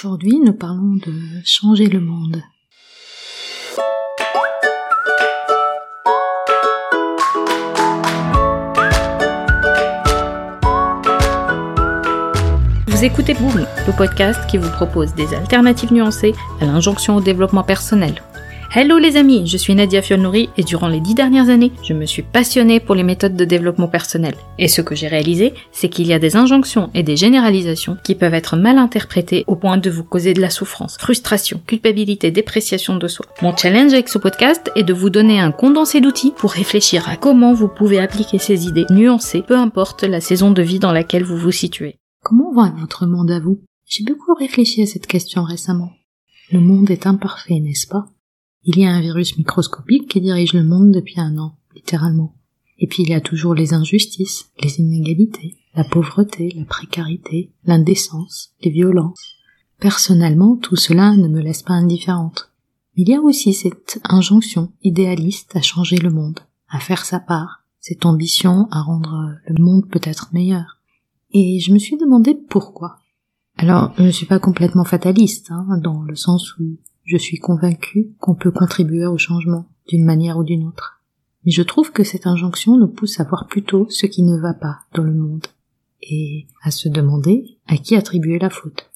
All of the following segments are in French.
Aujourd'hui, nous parlons de changer le monde. Vous écoutez Boom, le podcast qui vous propose des alternatives nuancées à l'injonction au développement personnel. Hello les amis, je suis Nadia Fiolnouri et durant les dix dernières années, je me suis passionnée pour les méthodes de développement personnel. Et ce que j'ai réalisé, c'est qu'il y a des injonctions et des généralisations qui peuvent être mal interprétées au point de vous causer de la souffrance, frustration, culpabilité, dépréciation de soi. Mon challenge avec ce podcast est de vous donner un condensé d'outils pour réfléchir à comment vous pouvez appliquer ces idées nuancées, peu importe la saison de vie dans laquelle vous vous situez. Comment va votre monde à vous? J'ai beaucoup réfléchi à cette question récemment. Le monde est imparfait, n'est-ce pas? Il y a un virus microscopique qui dirige le monde depuis un an, littéralement. Et puis il y a toujours les injustices, les inégalités, la pauvreté, la précarité, l'indécence, les violences. Personnellement, tout cela ne me laisse pas indifférente. Il y a aussi cette injonction idéaliste à changer le monde, à faire sa part, cette ambition à rendre le monde peut-être meilleur. Et je me suis demandé pourquoi. Alors, je ne suis pas complètement fataliste, hein, dans le sens où je suis convaincu qu'on peut contribuer au changement, d'une manière ou d'une autre. Mais je trouve que cette injonction nous pousse à voir plutôt ce qui ne va pas dans le monde, et à se demander à qui attribuer la faute.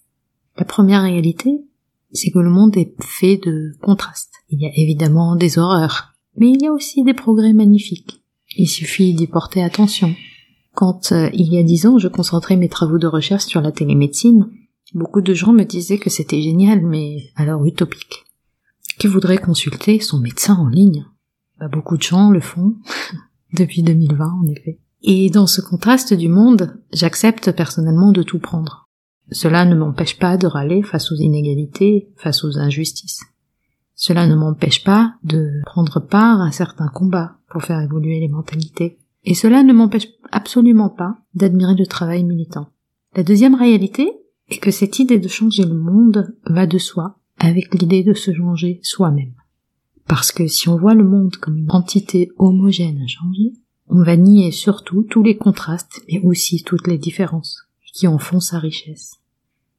La première réalité, c'est que le monde est fait de contrastes. Il y a évidemment des horreurs, mais il y a aussi des progrès magnifiques. Il suffit d'y porter attention. Quand, euh, il y a dix ans, je concentrais mes travaux de recherche sur la télémédecine, Beaucoup de gens me disaient que c'était génial, mais alors utopique. Qui voudrait consulter son médecin en ligne? Bah, Beaucoup de gens le font, depuis 2020 en effet. Et dans ce contraste du monde, j'accepte personnellement de tout prendre. Cela ne m'empêche pas de râler face aux inégalités, face aux injustices. Cela ne m'empêche pas de prendre part à certains combats pour faire évoluer les mentalités. Et cela ne m'empêche absolument pas d'admirer le travail militant. La deuxième réalité, et que cette idée de changer le monde va de soi avec l'idée de se changer soi-même. Parce que si on voit le monde comme une entité homogène à changer, on va nier surtout tous les contrastes mais aussi toutes les différences qui en font sa richesse.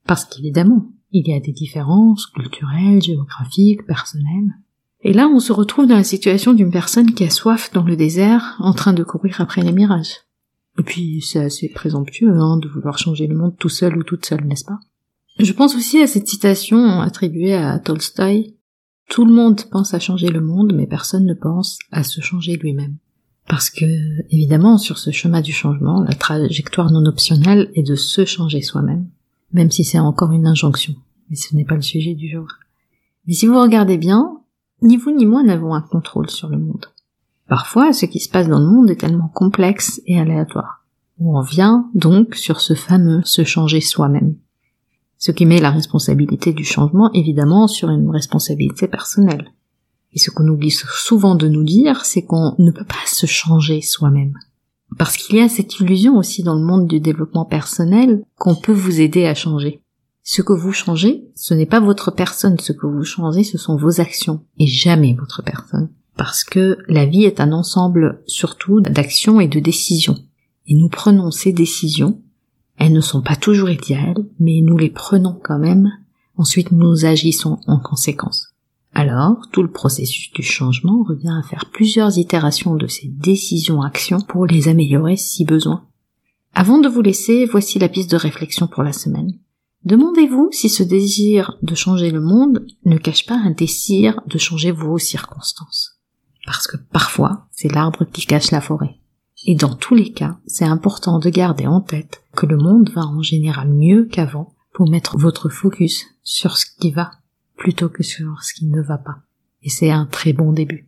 Parce qu'évidemment, il y a des différences culturelles, géographiques, personnelles. Et là, on se retrouve dans la situation d'une personne qui a soif dans le désert en train de courir après les mirages. Et puis c'est assez présomptueux hein, de vouloir changer le monde tout seul ou toute seule, n'est-ce pas? Je pense aussi à cette citation attribuée à Tolstoï. Tout le monde pense à changer le monde, mais personne ne pense à se changer lui-même. Parce que, évidemment, sur ce chemin du changement, la trajectoire non optionnelle est de se changer soi-même, même si c'est encore une injonction. Mais ce n'est pas le sujet du jour. Mais si vous regardez bien, ni vous ni moi n'avons un contrôle sur le monde. Parfois, ce qui se passe dans le monde est tellement complexe et aléatoire. On vient donc sur ce fameux se changer soi-même. Ce qui met la responsabilité du changement évidemment sur une responsabilité personnelle. Et ce qu'on oublie souvent de nous dire, c'est qu'on ne peut pas se changer soi-même. Parce qu'il y a cette illusion aussi dans le monde du développement personnel qu'on peut vous aider à changer. Ce que vous changez, ce n'est pas votre personne, ce que vous changez, ce sont vos actions, et jamais votre personne parce que la vie est un ensemble surtout d'actions et de décisions. Et nous prenons ces décisions, elles ne sont pas toujours idéales, mais nous les prenons quand même, ensuite nous agissons en conséquence. Alors, tout le processus du changement revient à faire plusieurs itérations de ces décisions-actions pour les améliorer si besoin. Avant de vous laisser, voici la piste de réflexion pour la semaine. Demandez-vous si ce désir de changer le monde ne cache pas un désir de changer vos circonstances parce que parfois c'est l'arbre qui cache la forêt. Et dans tous les cas, c'est important de garder en tête que le monde va en général mieux qu'avant pour mettre votre focus sur ce qui va plutôt que sur ce qui ne va pas. Et c'est un très bon début.